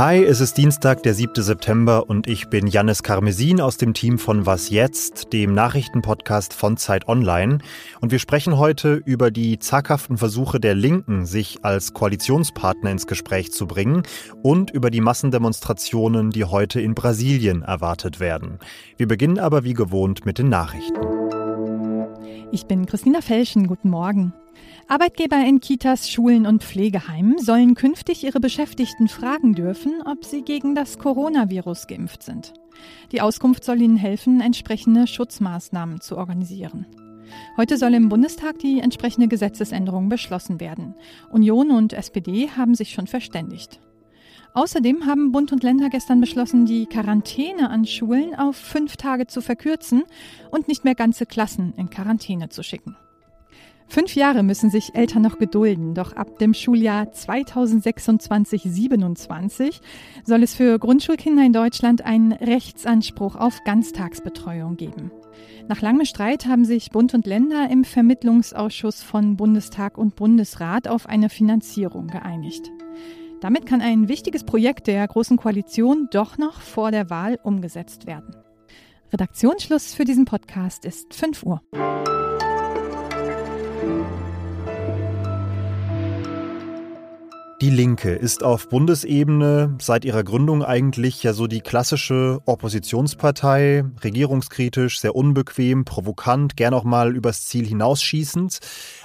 Hi, es ist Dienstag, der 7. September und ich bin Jannis Karmesin aus dem Team von Was Jetzt, dem Nachrichtenpodcast von Zeit Online. Und wir sprechen heute über die zaghaften Versuche der Linken, sich als Koalitionspartner ins Gespräch zu bringen und über die Massendemonstrationen, die heute in Brasilien erwartet werden. Wir beginnen aber wie gewohnt mit den Nachrichten. Ich bin Christina Felschen, guten Morgen. Arbeitgeber in Kitas, Schulen und Pflegeheimen sollen künftig ihre Beschäftigten fragen dürfen, ob sie gegen das Coronavirus geimpft sind. Die Auskunft soll ihnen helfen, entsprechende Schutzmaßnahmen zu organisieren. Heute soll im Bundestag die entsprechende Gesetzesänderung beschlossen werden. Union und SPD haben sich schon verständigt. Außerdem haben Bund und Länder gestern beschlossen, die Quarantäne an Schulen auf fünf Tage zu verkürzen und nicht mehr ganze Klassen in Quarantäne zu schicken. Fünf Jahre müssen sich Eltern noch gedulden, doch ab dem Schuljahr 2026-27 soll es für Grundschulkinder in Deutschland einen Rechtsanspruch auf Ganztagsbetreuung geben. Nach langem Streit haben sich Bund und Länder im Vermittlungsausschuss von Bundestag und Bundesrat auf eine Finanzierung geeinigt. Damit kann ein wichtiges Projekt der Großen Koalition doch noch vor der Wahl umgesetzt werden. Redaktionsschluss für diesen Podcast ist 5 Uhr. Die Linke ist auf Bundesebene seit ihrer Gründung eigentlich ja so die klassische Oppositionspartei, regierungskritisch, sehr unbequem, provokant, gern auch mal übers Ziel hinausschießend.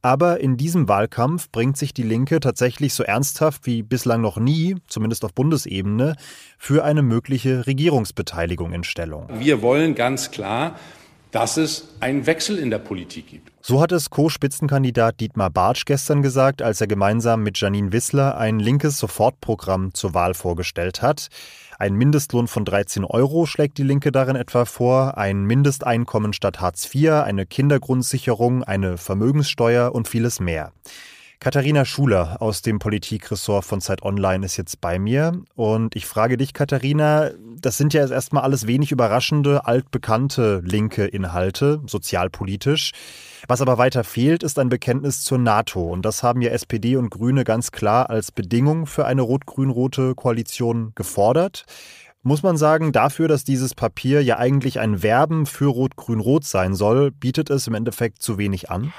Aber in diesem Wahlkampf bringt sich die Linke tatsächlich so ernsthaft wie bislang noch nie, zumindest auf Bundesebene, für eine mögliche Regierungsbeteiligung in Stellung. Wir wollen ganz klar, dass es einen Wechsel in der Politik gibt. So hat es Co-Spitzenkandidat Dietmar Bartsch gestern gesagt, als er gemeinsam mit Janine Wissler ein linkes Sofortprogramm zur Wahl vorgestellt hat. Ein Mindestlohn von 13 Euro schlägt die Linke darin etwa vor, ein Mindesteinkommen statt Hartz IV, eine Kindergrundsicherung, eine Vermögenssteuer und vieles mehr. Katharina Schuler aus dem Politikressort von Zeit Online ist jetzt bei mir. Und ich frage dich, Katharina, das sind ja erstmal alles wenig überraschende, altbekannte linke Inhalte, sozialpolitisch. Was aber weiter fehlt, ist ein Bekenntnis zur NATO. Und das haben ja SPD und Grüne ganz klar als Bedingung für eine rot-grün-rote Koalition gefordert. Muss man sagen, dafür, dass dieses Papier ja eigentlich ein Werben für Rot-Grün-Rot sein soll, bietet es im Endeffekt zu wenig an?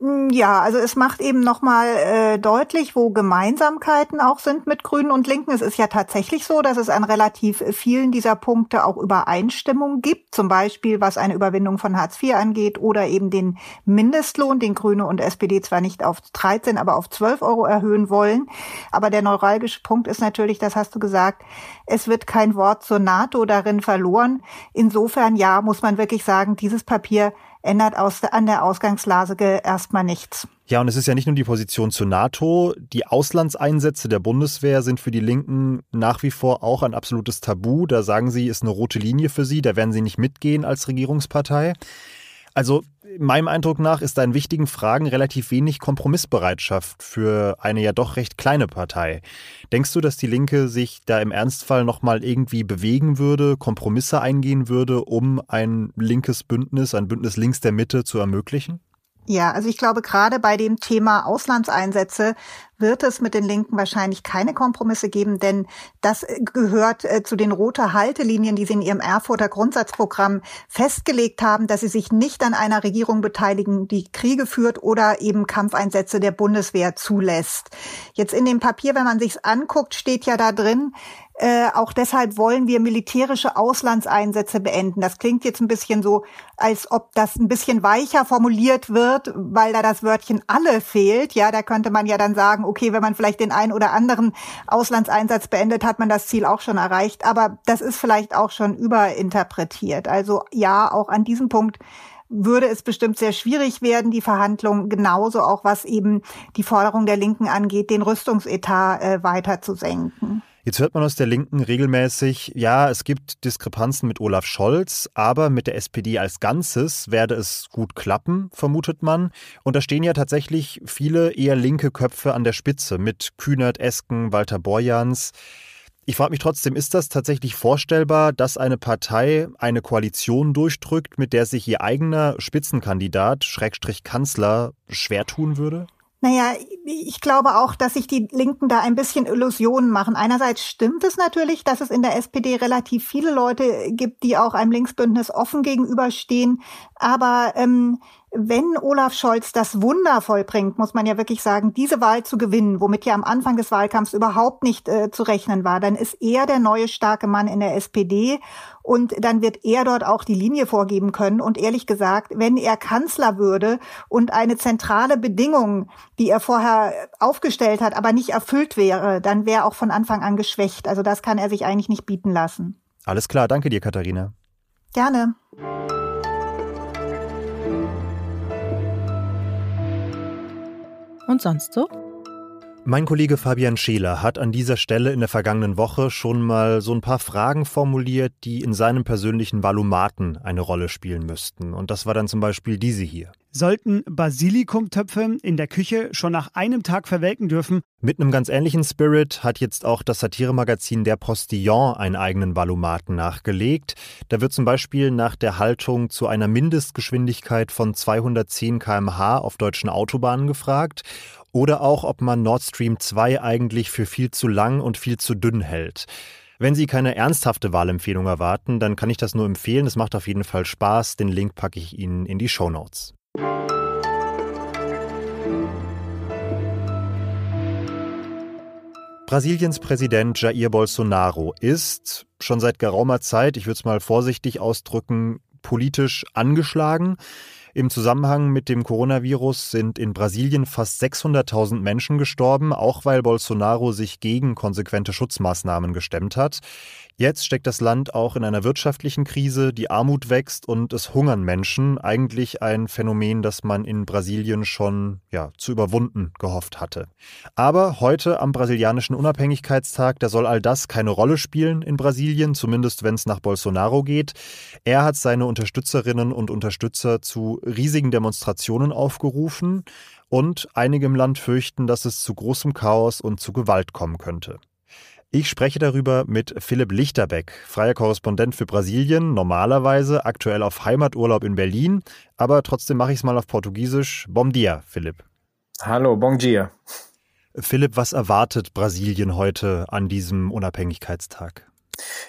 Mm, ja, also es macht eben nochmal äh, deutlich, wo Gemeinsamkeiten auch sind mit Grünen und Linken. Es ist ja tatsächlich so, dass es an relativ vielen dieser Punkte auch Übereinstimmung gibt, zum Beispiel was eine Überwindung von Hartz IV angeht oder eben den Mindestlohn, den Grüne und SPD zwar nicht auf 13, aber auf 12 Euro erhöhen wollen. Aber der neuralgische Punkt ist natürlich, das hast du gesagt, es wird kein Wort zur NATO darin verloren. Insofern ja, muss man wirklich sagen, dieses Papier ändert aus, an der Ausgangslage erstmal nichts. Ja, und es ist ja nicht nur die Position zur NATO. Die Auslandseinsätze der Bundeswehr sind für die Linken nach wie vor auch ein absolutes Tabu. Da sagen sie, ist eine rote Linie für sie. Da werden sie nicht mitgehen als Regierungspartei. Also meinem Eindruck nach ist da in wichtigen Fragen relativ wenig Kompromissbereitschaft für eine ja doch recht kleine Partei. Denkst du, dass die Linke sich da im Ernstfall nochmal irgendwie bewegen würde, Kompromisse eingehen würde, um ein linkes Bündnis, ein Bündnis links der Mitte zu ermöglichen? Ja, also ich glaube, gerade bei dem Thema Auslandseinsätze wird es mit den Linken wahrscheinlich keine Kompromisse geben, denn das gehört äh, zu den roten Haltelinien, die sie in ihrem Erfurter Grundsatzprogramm festgelegt haben, dass sie sich nicht an einer Regierung beteiligen, die Kriege führt oder eben Kampfeinsätze der Bundeswehr zulässt. Jetzt in dem Papier, wenn man sich's anguckt, steht ja da drin, äh, auch deshalb wollen wir militärische Auslandseinsätze beenden. Das klingt jetzt ein bisschen so, als ob das ein bisschen weicher formuliert wird, weil da das Wörtchen alle fehlt. Ja, da könnte man ja dann sagen, okay, wenn man vielleicht den einen oder anderen Auslandseinsatz beendet, hat man das Ziel auch schon erreicht. Aber das ist vielleicht auch schon überinterpretiert. Also ja, auch an diesem Punkt würde es bestimmt sehr schwierig werden, die Verhandlungen, genauso auch was eben die Forderung der Linken angeht, den Rüstungsetat äh, weiter zu senken. Jetzt hört man aus der Linken regelmäßig, ja, es gibt Diskrepanzen mit Olaf Scholz, aber mit der SPD als Ganzes werde es gut klappen, vermutet man. Und da stehen ja tatsächlich viele eher linke Köpfe an der Spitze mit Kühnert, Esken, Walter Borjans. Ich frage mich trotzdem, ist das tatsächlich vorstellbar, dass eine Partei eine Koalition durchdrückt, mit der sich ihr eigener Spitzenkandidat, Schrägstrich Kanzler, schwer tun würde? Naja, ich glaube auch, dass sich die Linken da ein bisschen Illusionen machen. Einerseits stimmt es natürlich, dass es in der SPD relativ viele Leute gibt, die auch einem Linksbündnis offen gegenüberstehen. Aber ähm, wenn Olaf Scholz das Wunder vollbringt, muss man ja wirklich sagen, diese Wahl zu gewinnen, womit ja am Anfang des Wahlkampfs überhaupt nicht äh, zu rechnen war, dann ist er der neue starke Mann in der SPD und dann wird er dort auch die Linie vorgeben können. Und ehrlich gesagt, wenn er Kanzler würde und eine zentrale Bedingung, die er vorher aufgestellt hat, aber nicht erfüllt wäre, dann wäre auch von Anfang an geschwächt. Also das kann er sich eigentlich nicht bieten lassen. Alles klar, danke dir, Katharina. Gerne. Und sonst so? Mein Kollege Fabian Scheler hat an dieser Stelle in der vergangenen Woche schon mal so ein paar Fragen formuliert, die in seinem persönlichen Valumaten eine Rolle spielen müssten. Und das war dann zum Beispiel diese hier. Sollten Basilikumtöpfe in der Küche schon nach einem Tag verwelken dürfen? Mit einem ganz ähnlichen Spirit hat jetzt auch das Satiremagazin Der Postillon einen eigenen Valumaten nachgelegt. Da wird zum Beispiel nach der Haltung zu einer Mindestgeschwindigkeit von 210 km/h auf deutschen Autobahnen gefragt oder auch, ob man Nord Stream 2 eigentlich für viel zu lang und viel zu dünn hält. Wenn Sie keine ernsthafte Wahlempfehlung erwarten, dann kann ich das nur empfehlen. Es macht auf jeden Fall Spaß. Den Link packe ich Ihnen in die Show Notes. Brasiliens Präsident Jair Bolsonaro ist schon seit geraumer Zeit, ich würde es mal vorsichtig ausdrücken, politisch angeschlagen. Im Zusammenhang mit dem Coronavirus sind in Brasilien fast 600.000 Menschen gestorben, auch weil Bolsonaro sich gegen konsequente Schutzmaßnahmen gestemmt hat. Jetzt steckt das Land auch in einer wirtschaftlichen Krise, die Armut wächst und es hungern Menschen. Eigentlich ein Phänomen, das man in Brasilien schon ja, zu überwunden gehofft hatte. Aber heute am brasilianischen Unabhängigkeitstag, da soll all das keine Rolle spielen in Brasilien, zumindest wenn es nach Bolsonaro geht. Er hat seine Unterstützerinnen und Unterstützer zu riesigen Demonstrationen aufgerufen und einige im Land fürchten, dass es zu großem Chaos und zu Gewalt kommen könnte. Ich spreche darüber mit Philipp Lichterbeck, freier Korrespondent für Brasilien, normalerweise aktuell auf Heimaturlaub in Berlin, aber trotzdem mache ich es mal auf Portugiesisch. Bom dia, Philipp. Hallo, bom dia. Philipp, was erwartet Brasilien heute an diesem Unabhängigkeitstag?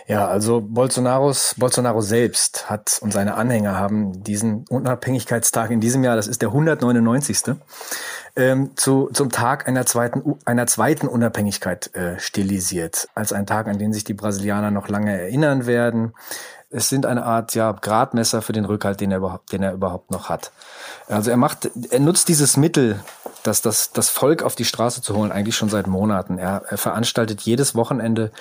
Ja, also Bolsonaros, Bolsonaro selbst hat und seine Anhänger haben diesen Unabhängigkeitstag in diesem Jahr, das ist der 199 ähm, zu, zum Tag einer zweiten, einer zweiten Unabhängigkeit äh, stilisiert. Als ein Tag, an den sich die Brasilianer noch lange erinnern werden. Es sind eine Art ja, Gradmesser für den Rückhalt, den er, überhaupt, den er überhaupt noch hat. Also er macht, er nutzt dieses Mittel, das, das, das Volk auf die Straße zu holen, eigentlich schon seit Monaten. Er, er veranstaltet jedes Wochenende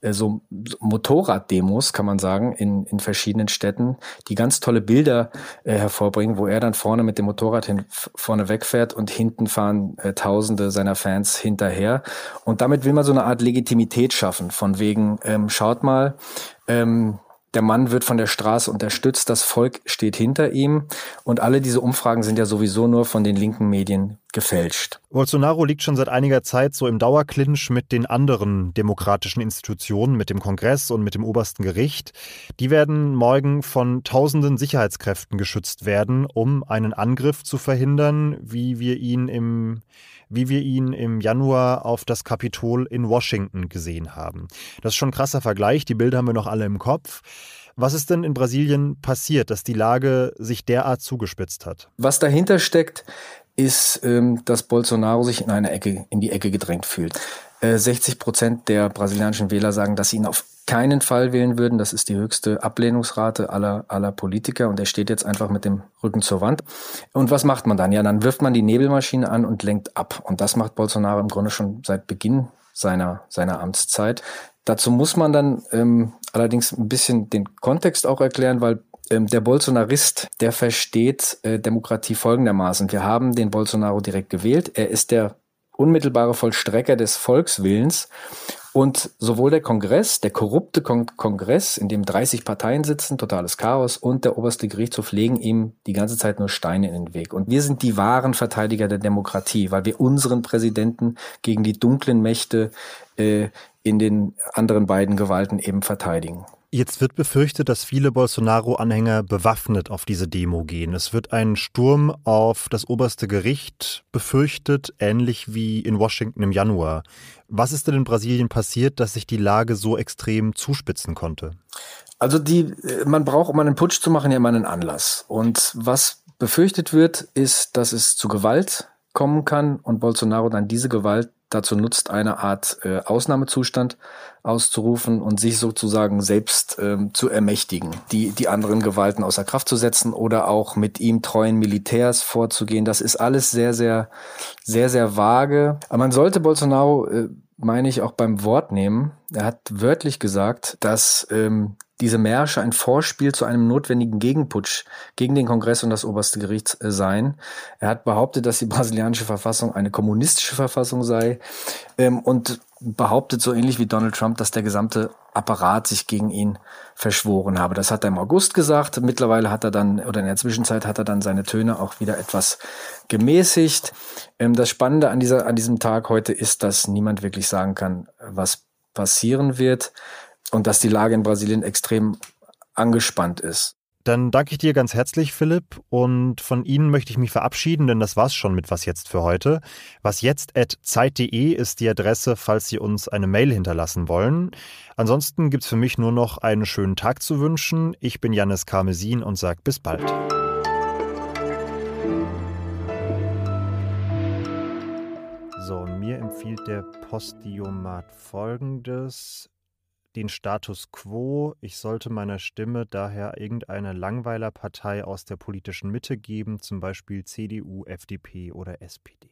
äh, so, Motorraddemos, kann man sagen, in, in verschiedenen Städten, die ganz tolle Bilder äh, hervorbringen, wo er dann vorne mit dem Motorrad hin, vorne wegfährt und hinten fahren äh, Tausende seiner Fans hinterher. Und damit will man so eine Art Legitimität schaffen, von wegen, ähm, schaut mal, ähm, der Mann wird von der Straße unterstützt, das Volk steht hinter ihm und alle diese Umfragen sind ja sowieso nur von den linken Medien gefälscht. Bolsonaro liegt schon seit einiger Zeit so im Dauerclinch mit den anderen demokratischen Institutionen, mit dem Kongress und mit dem obersten Gericht. Die werden morgen von tausenden Sicherheitskräften geschützt werden, um einen Angriff zu verhindern, wie wir ihn im wie wir ihn im Januar auf das Kapitol in Washington gesehen haben. Das ist schon ein krasser Vergleich, die Bilder haben wir noch alle im Kopf. Was ist denn in Brasilien passiert, dass die Lage sich derart zugespitzt hat? Was dahinter steckt, ist, ähm, dass Bolsonaro sich in eine Ecke, in die Ecke gedrängt fühlt. 60 äh, Prozent der brasilianischen Wähler sagen, dass sie ihn auf keinen Fall wählen würden. Das ist die höchste Ablehnungsrate aller, aller Politiker und er steht jetzt einfach mit dem Rücken zur Wand. Und was macht man dann? Ja, dann wirft man die Nebelmaschine an und lenkt ab. Und das macht Bolsonaro im Grunde schon seit Beginn seiner, seiner Amtszeit. Dazu muss man dann ähm, allerdings ein bisschen den Kontext auch erklären, weil ähm, der Bolsonarist, der versteht äh, Demokratie folgendermaßen. Wir haben den Bolsonaro direkt gewählt. Er ist der unmittelbare Vollstrecker des Volkswillens und sowohl der Kongress, der korrupte Kon Kongress, in dem 30 Parteien sitzen, totales Chaos, und der oberste Gerichtshof legen ihm die ganze Zeit nur Steine in den Weg. Und wir sind die wahren Verteidiger der Demokratie, weil wir unseren Präsidenten gegen die dunklen Mächte äh, in den anderen beiden Gewalten eben verteidigen. Jetzt wird befürchtet, dass viele Bolsonaro-Anhänger bewaffnet auf diese Demo gehen. Es wird ein Sturm auf das oberste Gericht befürchtet, ähnlich wie in Washington im Januar. Was ist denn in Brasilien passiert, dass sich die Lage so extrem zuspitzen konnte? Also die, man braucht, um einen Putsch zu machen, ja immer einen Anlass. Und was befürchtet wird, ist, dass es zu Gewalt kommen kann und Bolsonaro dann diese Gewalt dazu nutzt, eine Art äh, Ausnahmezustand auszurufen und sich sozusagen selbst ähm, zu ermächtigen, die, die anderen Gewalten außer Kraft zu setzen oder auch mit ihm treuen Militärs vorzugehen. Das ist alles sehr, sehr, sehr, sehr vage. Aber man sollte Bolsonaro, äh, meine ich, auch beim Wort nehmen. Er hat wörtlich gesagt, dass ähm, diese Märsche ein Vorspiel zu einem notwendigen Gegenputsch gegen den Kongress und das oberste Gericht äh, seien. Er hat behauptet, dass die brasilianische Verfassung eine kommunistische Verfassung sei ähm, und behauptet so ähnlich wie Donald Trump, dass der gesamte Apparat sich gegen ihn verschworen habe. Das hat er im August gesagt. Mittlerweile hat er dann, oder in der Zwischenzeit hat er dann seine Töne auch wieder etwas gemäßigt. Ähm, das Spannende an, dieser, an diesem Tag heute ist, dass niemand wirklich sagen kann, was passieren wird und dass die Lage in Brasilien extrem angespannt ist. Dann danke ich dir ganz herzlich, Philipp, und von Ihnen möchte ich mich verabschieden, denn das war's schon mit Was jetzt für heute. Was jetzt ist die Adresse, falls Sie uns eine Mail hinterlassen wollen. Ansonsten gibt's für mich nur noch einen schönen Tag zu wünschen. Ich bin Janis Karmesin und sage bis bald. Empfiehlt der Postiomat folgendes den Status quo. Ich sollte meiner Stimme daher irgendeine Langweilerpartei aus der politischen Mitte geben, zum Beispiel CDU, FDP oder SPD.